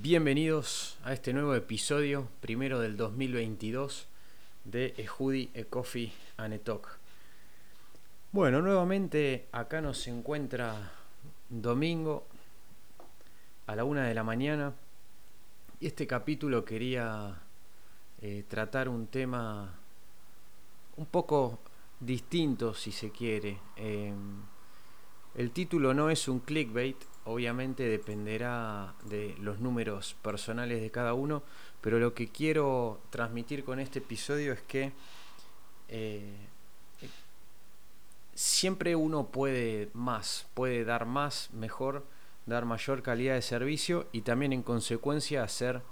Bienvenidos a este nuevo episodio, primero del 2022, de Ejudi e Coffee and Talk. Bueno, nuevamente acá nos encuentra domingo a la una de la mañana. Y este capítulo quería eh, tratar un tema un poco distinto, si se quiere. Em, el título no es un clickbait, obviamente dependerá de los números personales de cada uno, pero lo que quiero transmitir con este episodio es que eh, siempre uno puede más, puede dar más, mejor, dar mayor calidad de servicio y también en consecuencia hacer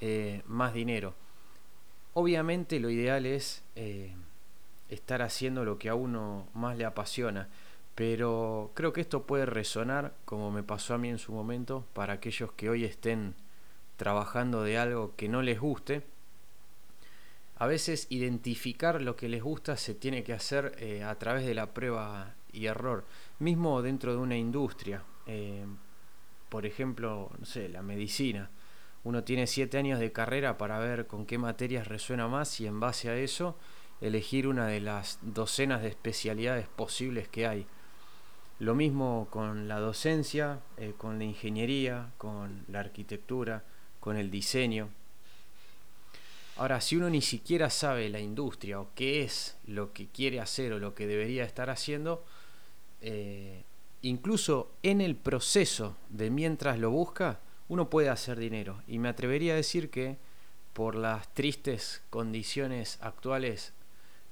eh, más dinero. Obviamente lo ideal es eh, estar haciendo lo que a uno más le apasiona pero creo que esto puede resonar, como me pasó a mí en su momento, para aquellos que hoy estén trabajando de algo que no les guste. A veces identificar lo que les gusta se tiene que hacer eh, a través de la prueba y error, mismo dentro de una industria. Eh, por ejemplo, no sé, la medicina. Uno tiene siete años de carrera para ver con qué materias resuena más y en base a eso elegir una de las docenas de especialidades posibles que hay. Lo mismo con la docencia, eh, con la ingeniería, con la arquitectura, con el diseño. Ahora, si uno ni siquiera sabe la industria o qué es lo que quiere hacer o lo que debería estar haciendo, eh, incluso en el proceso de mientras lo busca, uno puede hacer dinero. Y me atrevería a decir que por las tristes condiciones actuales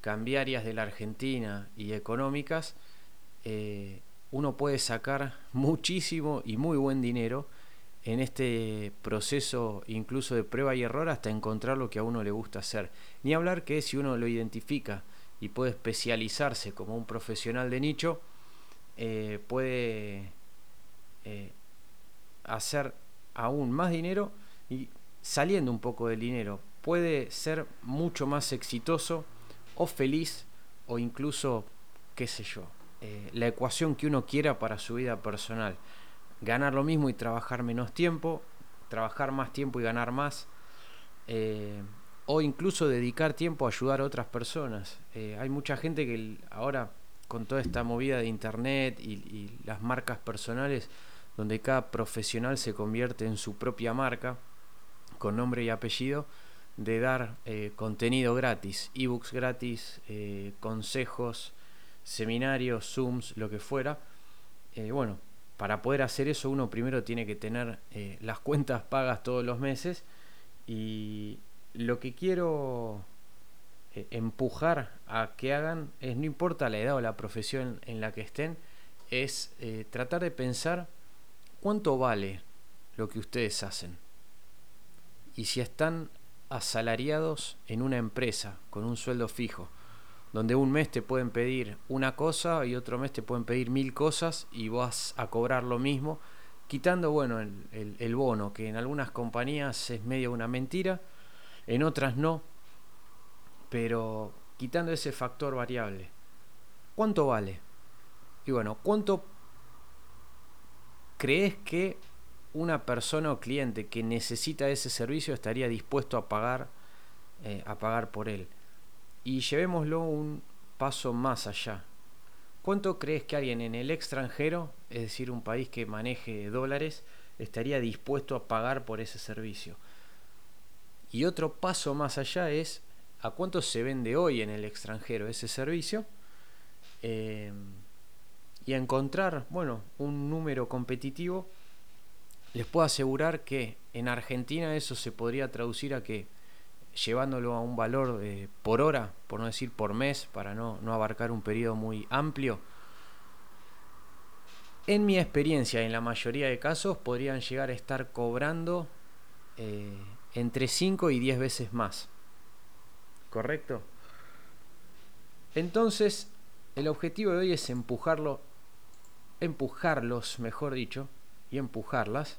cambiarias de la Argentina y económicas, eh, uno puede sacar muchísimo y muy buen dinero en este proceso incluso de prueba y error hasta encontrar lo que a uno le gusta hacer. Ni hablar que si uno lo identifica y puede especializarse como un profesional de nicho, eh, puede eh, hacer aún más dinero y saliendo un poco del dinero, puede ser mucho más exitoso o feliz o incluso, qué sé yo, eh, la ecuación que uno quiera para su vida personal. Ganar lo mismo y trabajar menos tiempo, trabajar más tiempo y ganar más, eh, o incluso dedicar tiempo a ayudar a otras personas. Eh, hay mucha gente que ahora, con toda esta movida de internet y, y las marcas personales, donde cada profesional se convierte en su propia marca, con nombre y apellido, de dar contenido gratis, ebooks gratis, consejos, seminarios, Zooms, lo que fuera. Eh, bueno, para poder hacer eso uno primero tiene que tener eh, las cuentas pagas todos los meses y lo que quiero eh, empujar a que hagan es, no importa la edad o la profesión en la que estén, es tratar de pensar cuánto vale lo que ustedes hacen. Y si están asalariados en una empresa con un sueldo fijo, donde un mes te pueden pedir una cosa y otro mes te pueden pedir mil cosas y vas a cobrar lo mismo, quitando, bueno, el, bono, que en algunas compañías es medio una mentira, en otras no, pero quitando ese factor variable, ¿cuánto vale? Y bueno, ¿cuánto crees que una persona o cliente que necesita ese servicio estaría dispuesto a pagar, eh, a pagar por él? Y llevémoslo un paso más allá. ¿Cuánto crees que alguien en el extranjero, es decir, un país que maneje dólares, estaría dispuesto a pagar por ese servicio? Y otro paso más allá es a cuánto se vende hoy en el extranjero ese servicio eh, y encontrar, bueno, un número competitivo. Les puedo asegurar que en Argentina eso se podría traducir a que llevándolo a un valor eh, por hora, por no decir por mes, para no, abarcar un periodo muy amplio, en mi experiencia, en la mayoría de casos, podrían llegar a estar cobrando eh, entre 5 y 10 veces más. ¿Correcto? Entonces, el objetivo de hoy es empujarlo, empujarlos, mejor dicho, y empujarlas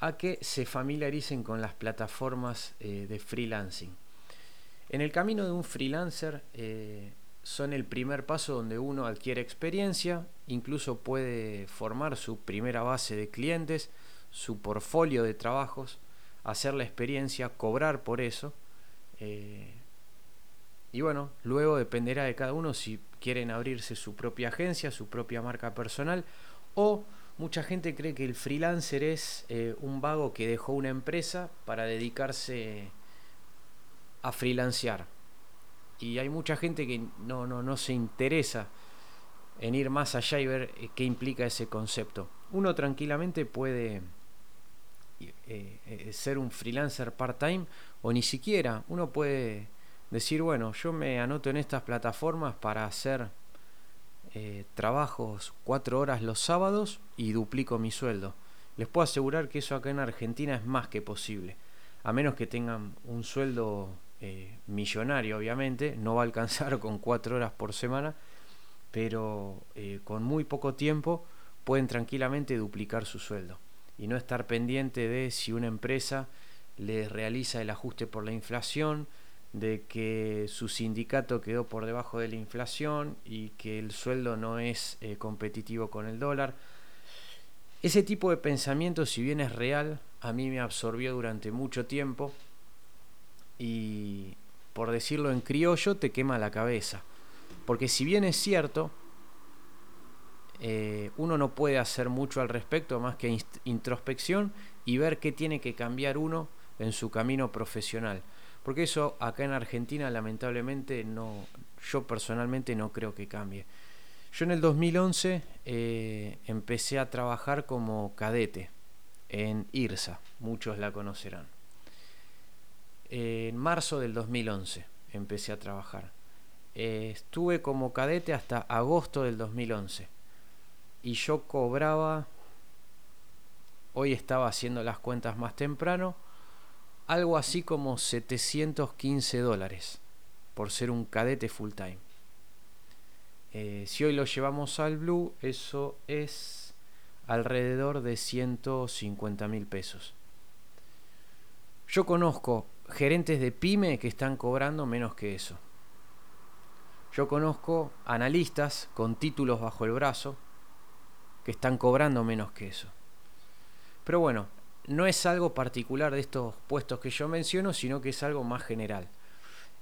a que se familiaricen con las plataformas eh, de freelancing. En el camino de un freelancer eh, son el primer paso donde uno adquiere experiencia, incluso puede formar su primera base de clientes, su portfolio de trabajos, hacer la experiencia, cobrar por eso. Eh, y bueno, luego dependerá de cada uno si quieren abrirse su propia agencia, su propia marca personal o mucha gente cree que el freelancer es eh, un vago que dejó una empresa para dedicarse a freelancear. Y hay mucha gente que no, no, no se interesa en ir más allá y ver eh, qué implica ese concepto. Uno tranquilamente puede eh, ser un freelancer part-time o ni siquiera. Uno puede decir, bueno, yo me anoto en estas plataformas para hacer eh, trabajos cuatro horas los sábados y duplico mi sueldo. Les puedo asegurar que eso acá en Argentina es más que posible. A menos que tengan un sueldo eh, millonario, obviamente, no va a alcanzar con cuatro horas por semana, pero eh, con muy poco tiempo pueden tranquilamente duplicar su sueldo y no estar pendiente de si una empresa les realiza el ajuste por la inflación, de que su sindicato quedó por debajo de la inflación y que el sueldo no es eh, competitivo con el dólar. Ese tipo de pensamiento, si bien es real, a mí me absorbió durante mucho tiempo y, por decirlo en criollo, te quema la cabeza. Porque si bien es cierto, eh, uno no puede hacer mucho al respecto más que introspección y ver qué tiene que cambiar uno en su camino profesional. Porque eso acá en Argentina lamentablemente no, yo personalmente no creo que cambie. Yo en el 2011 eh, empecé a trabajar como cadete en IRSA, muchos la conocerán. en marzo del 2011 empecé a trabajar. Eh, estuve como cadete hasta agosto del 2011 y yo cobraba, hoy estaba haciendo las cuentas más temprano, algo así como 715 dólares por ser un cadete full time. Eh, si hoy lo llevamos al blue, eso es alrededor de 150 mil pesos. Yo conozco gerentes de pyme que están cobrando menos que eso. Yo conozco analistas con títulos bajo el brazo que están cobrando menos que eso. Pero bueno, no es algo particular de estos puestos que yo menciono, sino que es algo más general.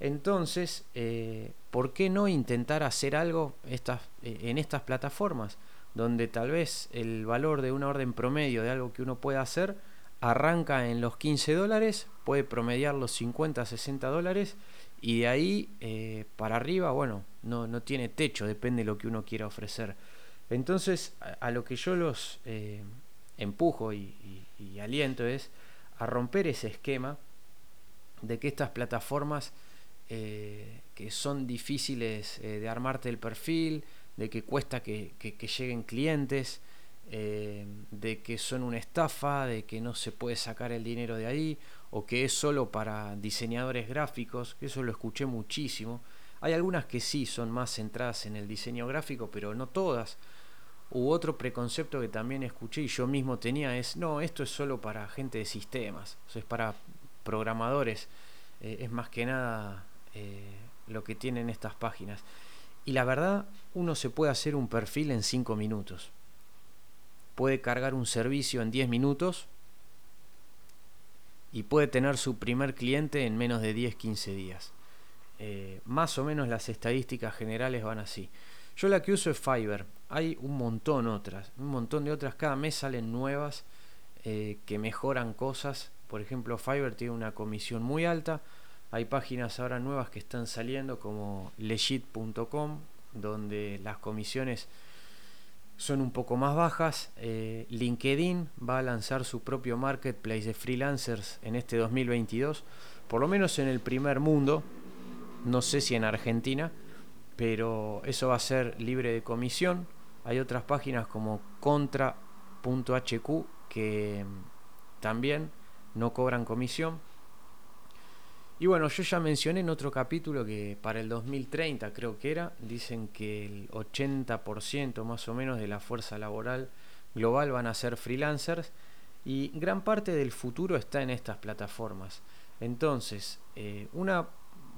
Entonces, eh, ¿por qué no intentar hacer algo estas, eh, en estas plataformas? Donde tal vez el valor de una orden promedio de algo que uno pueda hacer arranca en los 15 dólares, puede promediar los 50, 60 dólares y de ahí eh, para arriba, bueno, no, no, tiene techo, depende de lo que uno quiera ofrecer. Entonces, a, lo que yo los empujo y, aliento es a romper ese esquema de que estas plataformas eh, que son difíciles eh, de armarte el perfil, de que cuesta que, lleguen clientes, eh, de que son una estafa, de que no se puede sacar el dinero de ahí, o que es solo para diseñadores gráficos, eso lo escuché muchísimo. Hay algunas que sí son más centradas en el diseño gráfico, pero no todas. U otro preconcepto que también escuché y yo mismo tenía es, no, esto es solo para gente de sistemas, es para programadores, eh, es más que nada eh, lo que tienen estas páginas. Y la verdad, uno se puede hacer un perfil en 5 minutos. Puede cargar un servicio en 10 minutos y puede tener su primer cliente en menos de 10-15 días. Eh, más o menos las estadísticas generales van así. Yo la que uso es Fiverr. Hay un montón otras, un montón de otras. Cada mes salen nuevas eh, que mejoran cosas. Por ejemplo, Fiverr tiene una comisión muy alta. Hay páginas ahora nuevas que están saliendo como legit.com, donde las comisiones son un poco más bajas. Eh, LinkedIn va a lanzar su propio marketplace de freelancers en este 2022, por lo menos en el primer mundo. No sé si en Argentina pero eso va a ser libre de comisión. Hay otras páginas como contra.hq que también no cobran comisión. Y bueno, yo ya mencioné en otro capítulo que para el 2030 creo que era, dicen que el 80% más o menos de la fuerza laboral global van a ser freelancers y gran parte del futuro está en estas plataformas. Entonces, eh, una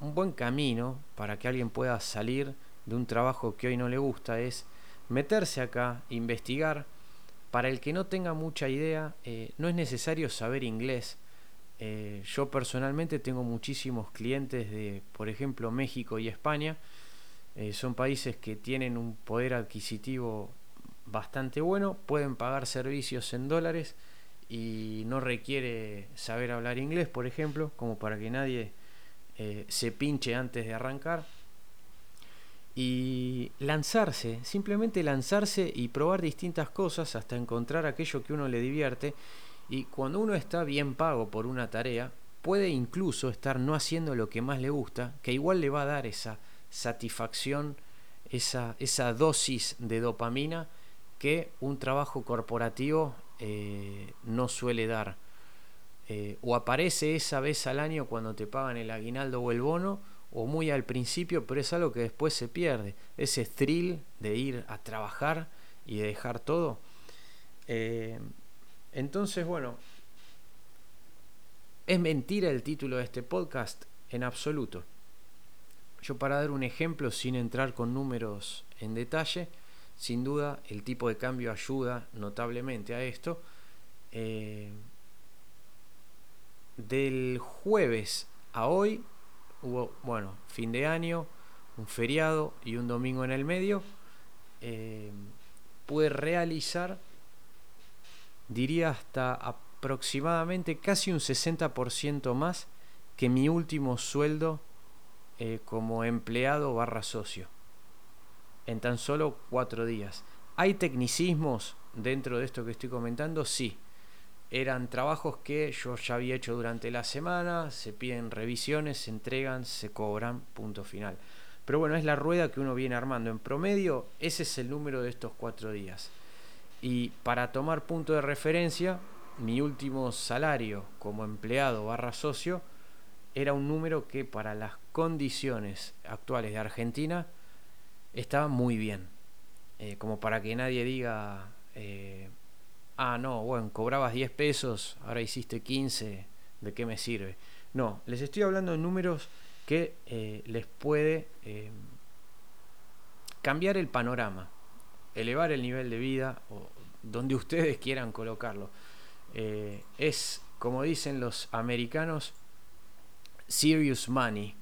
un buen camino para que alguien pueda salir de un trabajo que hoy no le gusta es meterse acá, investigar, para el que no tenga mucha idea, eh, no es necesario saber inglés. Eh, yo personalmente tengo muchísimos clientes de, por ejemplo, México y España. Eh, son países que tienen un poder adquisitivo bastante bueno, pueden pagar servicios en dólares y no requiere saber hablar inglés, por ejemplo, como para que nadie se pinche antes de arrancar y lanzarse, simplemente lanzarse y probar distintas cosas hasta encontrar aquello que uno le divierte. Y cuando uno está bien pago por una tarea, puede incluso estar no haciendo lo que más le gusta, que igual le va a dar esa satisfacción, esa, esa dosis de dopamina que un trabajo corporativo eh, no suele dar. Eh, o aparece esa vez al año cuando te pagan el aguinaldo o el bono, o muy al principio, pero es algo que después se pierde. Ese thrill de ir a trabajar y de dejar todo. Eh, entonces, bueno, ¿es mentira el título de este podcast? En absoluto. Yo para dar un ejemplo sin entrar con números en detalle, sin duda el tipo de cambio ayuda notablemente a esto. Eh, del jueves a hoy hubo, bueno, fin de año, un feriado y un domingo en el medio, eh, pude realizar, diría hasta aproximadamente casi un 60% más que mi último sueldo eh, como empleado barra socio, en tan solo cuatro días. ¿Hay tecnicismos dentro de esto que estoy comentando? Sí eran trabajos que yo ya había hecho durante la semana, se piden revisiones, se entregan, se cobran, punto final. Pero bueno, es la rueda que uno viene armando. En promedio, ese es el número de estos cuatro días. Y para tomar punto de referencia, mi último salario como empleado barra socio era un número que para las condiciones actuales de Argentina estaba muy bien. Eh, como para que nadie diga, eh, ah, no, bueno, cobrabas 10 pesos, ahora hiciste 15, ¿de qué me sirve? No, les estoy hablando de números que eh, les puede eh, cambiar el panorama, elevar el nivel de vida o donde ustedes quieran colocarlo. Eh, es, como dicen los americanos, serious money.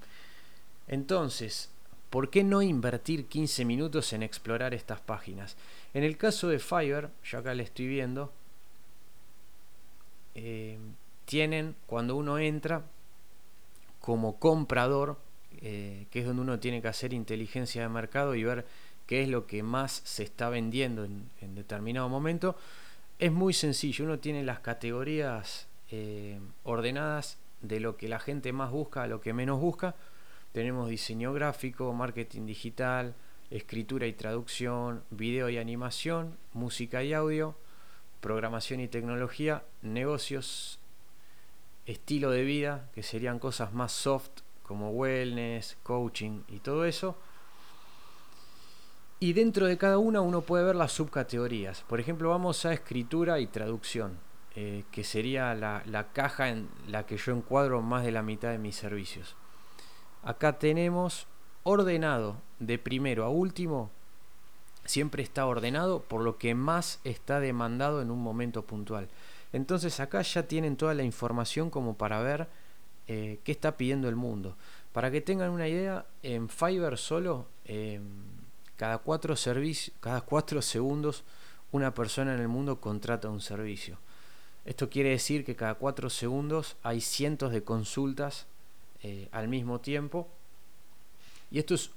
Entonces, ¿por qué no invertir 15 minutos en explorar estas páginas? En el caso de Fiverr, yo acá le estoy viendo, eh, tienen, cuando uno entra como comprador, eh, que es donde uno tiene que hacer inteligencia de mercado y ver qué es lo que más se está vendiendo en, determinado momento, es muy sencillo. Uno tiene las categorías eh, ordenadas de lo que la gente más busca a lo que menos busca. Tenemos diseño gráfico, marketing digital, escritura y traducción, video y animación, música y audio, programación y tecnología, negocios, estilo de vida, que serían cosas más soft como wellness, coaching y todo eso. Y dentro de cada una uno puede ver las subcategorías. Por ejemplo, vamos a escritura y traducción, eh, que sería la, la caja en la que yo encuadro más de la mitad de mis servicios. Acá tenemos ordenado de primero a último, siempre está ordenado por lo que más está demandado en un momento puntual. Entonces acá ya tienen toda la información como para ver eh, qué está pidiendo el mundo. Para que tengan una idea, en Fiverr solo, em, cada, cuatro cada cuatro segundos una persona en el mundo contrata un servicio. Esto quiere decir que cada cuatro segundos hay cientos de consultas eh, al mismo tiempo y esto es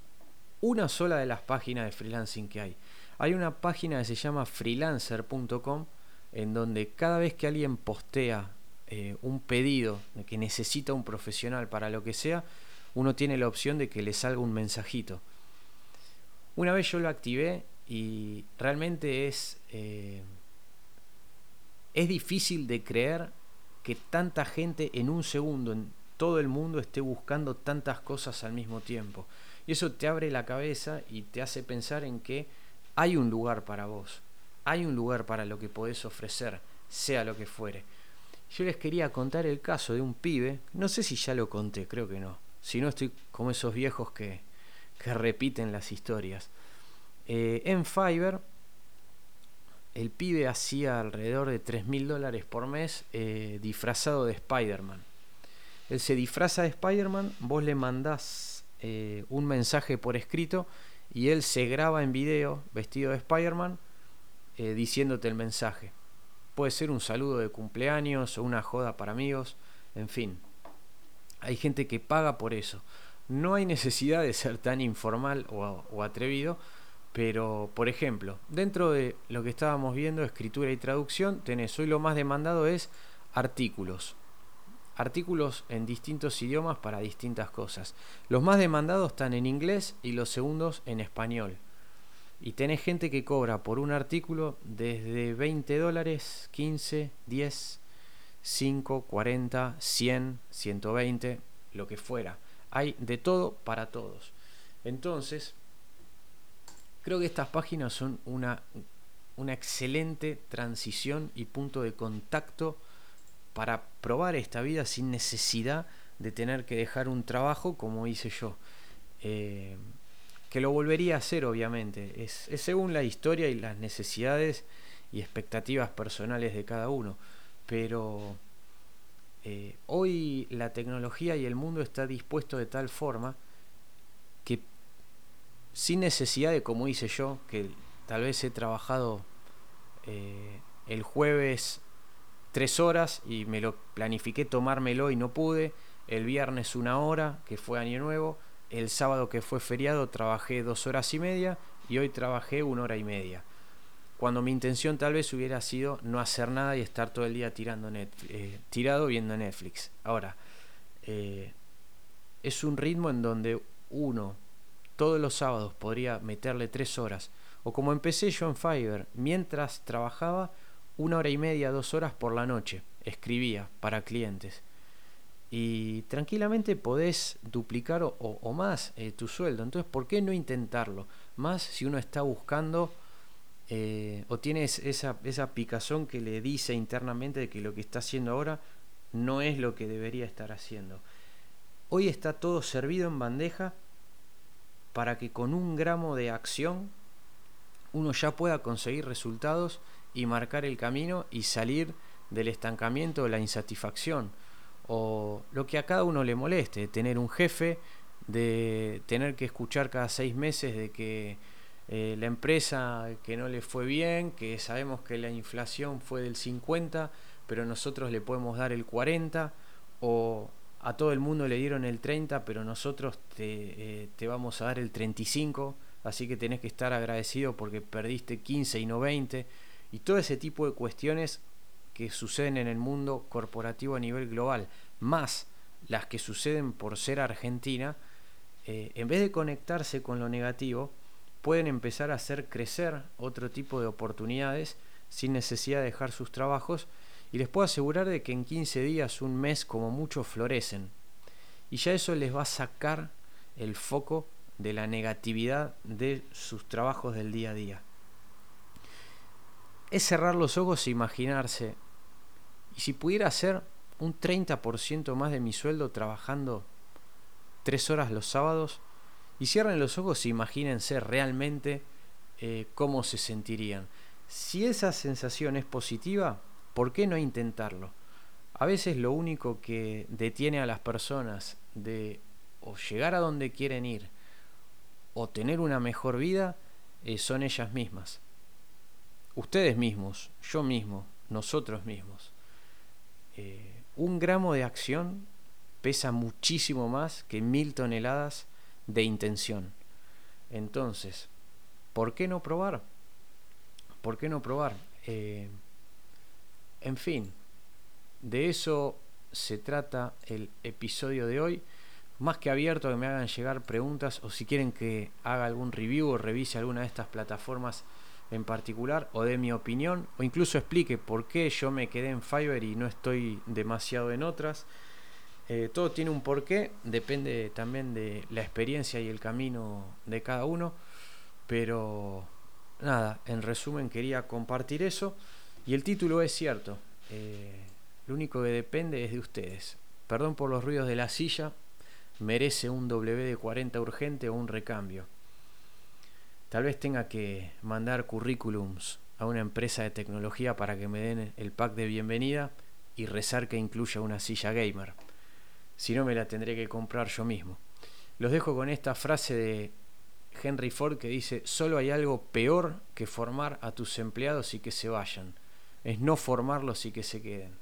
una sola de las páginas de freelancing que hay. Hay una página que se llama freelancer.com en donde cada vez que alguien postea eh, un pedido que necesita un profesional para lo que sea, uno tiene la opción de que le salga un mensajito. Una vez yo lo activé y realmente es, eh, es difícil de creer que tanta gente en un segundo, en todo el mundo esté buscando tantas cosas al mismo tiempo. Y eso te abre la cabeza y te hace pensar en que hay un lugar para vos, hay un lugar para lo que podés ofrecer, sea lo que fuere. Yo les quería contar el caso de un pibe, no sé si ya lo conté, creo que no. Si no, estoy como esos viejos que, repiten las historias. Eh, en Fiverr el pibe hacía alrededor de 3 mil dólares por mes eh, disfrazado de Spider-Man. Él se disfraza de Spider-Man, vos le mandás eh, un mensaje por escrito y él se graba en video vestido de Spider-Man eh, diciéndote el mensaje. Puede ser un saludo de cumpleaños o una joda para amigos, en fin. Hay gente que paga por eso. No hay necesidad de ser tan informal o, atrevido, pero por ejemplo, dentro de lo que estábamos viendo, escritura y traducción, tenés hoy lo más demandado es artículos. Artículos en distintos idiomas para distintas cosas. Los más demandados están en inglés y los segundos en español. Y tenés gente que cobra por un artículo desde 20 dólares, 15, 10, 5, 40, 100, 120, lo que fuera. Hay de todo para todos. Entonces, creo que estas páginas son una, una excelente transición y punto de contacto para probar esta vida sin necesidad de tener que dejar un trabajo como hice yo. Eh, que lo volvería a hacer, obviamente. Es, según la historia y las necesidades y expectativas personales de cada uno. Pero eh, hoy la tecnología y el mundo está dispuesto de tal forma que sin necesidad de, como hice yo, que tal vez he trabajado eh, el jueves tres horas y me lo planifiqué tomármelo y no pude, el viernes una hora, que fue año nuevo, el sábado que fue feriado trabajé dos horas y media y hoy trabajé una hora y media. Cuando mi intención tal vez hubiera sido no hacer nada y estar todo el día tirando eh, tirado viendo Netflix. Ahora, eh, es un ritmo en donde uno todos los sábados podría meterle tres horas, o como empecé yo en Fiverr, mientras trabajaba una hora y media, dos horas por la noche, escribía para clientes. Y tranquilamente podés duplicar o, más eh, tu sueldo. Entonces, ¿por qué no intentarlo? Más si uno está buscando eh, o tienes esa, esa picazón que le dice internamente de que lo que está haciendo ahora no es lo que debería estar haciendo. Hoy está todo servido en bandeja para que con un gramo de acción uno ya pueda conseguir resultados y marcar el camino y salir del estancamiento la insatisfacción o lo que a cada uno le moleste, tener un jefe, de tener que escuchar cada seis meses de que eh, la empresa que no le fue bien, que sabemos que la inflación fue del 50, pero nosotros le podemos dar el 40, o a todo el mundo le dieron el 30, pero nosotros te, eh, te vamos a dar el 35, así que tenés que estar agradecido porque perdiste 15 y no 20, y todo ese tipo de cuestiones que suceden en el mundo corporativo a nivel global, más las que suceden por ser Argentina, eh, en vez de conectarse con lo negativo, pueden empezar a hacer crecer otro tipo de oportunidades sin necesidad de dejar sus trabajos y les puedo asegurar de que en 15 días, un mes como mucho florecen. Y ya eso les va a sacar el foco de la negatividad de sus trabajos del día a día. Es cerrar los ojos e imaginarse, y si pudiera hacer un 30% más de mi sueldo trabajando 3 horas los sábados, y cierren los ojos e imagínense realmente eh, cómo se sentirían. Si esa sensación es positiva, ¿por qué no intentarlo? A veces lo único que detiene a las personas de o llegar a donde quieren ir o tener una mejor vida eh, son ellas mismas. Ustedes mismos, yo mismo, nosotros mismos. Eh, un gramo de acción pesa muchísimo más que mil toneladas de intención. Entonces, ¿por qué no probar? ¿Por qué no probar? Eh, en fin, de eso se trata el episodio de hoy. Más que abierto a que me hagan llegar preguntas o si quieren que haga algún review o revise alguna de estas plataformas en particular o de mi opinión o incluso explique por qué yo me quedé en Fiverr y no estoy demasiado en otras. Eh, todo tiene un porqué, depende también de la experiencia y el camino de cada uno, pero nada, en resumen quería compartir eso y el título es cierto, eh, lo único que depende es de ustedes. Perdón por los ruidos de la silla, merece un WD-40 urgente o un recambio. Tal vez tenga que mandar currículums a una empresa de tecnología para que me den el pack de bienvenida y rezar que incluya una silla gamer. Si no, me la tendré que comprar yo mismo. Los dejo con esta frase de Henry Ford que dice, solo hay algo peor que formar a tus empleados y que se vayan. Es no formarlos y que se queden.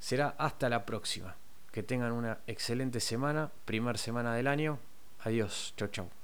Será hasta la próxima. Que tengan una excelente semana, primer semana del año. Adiós, chau chau.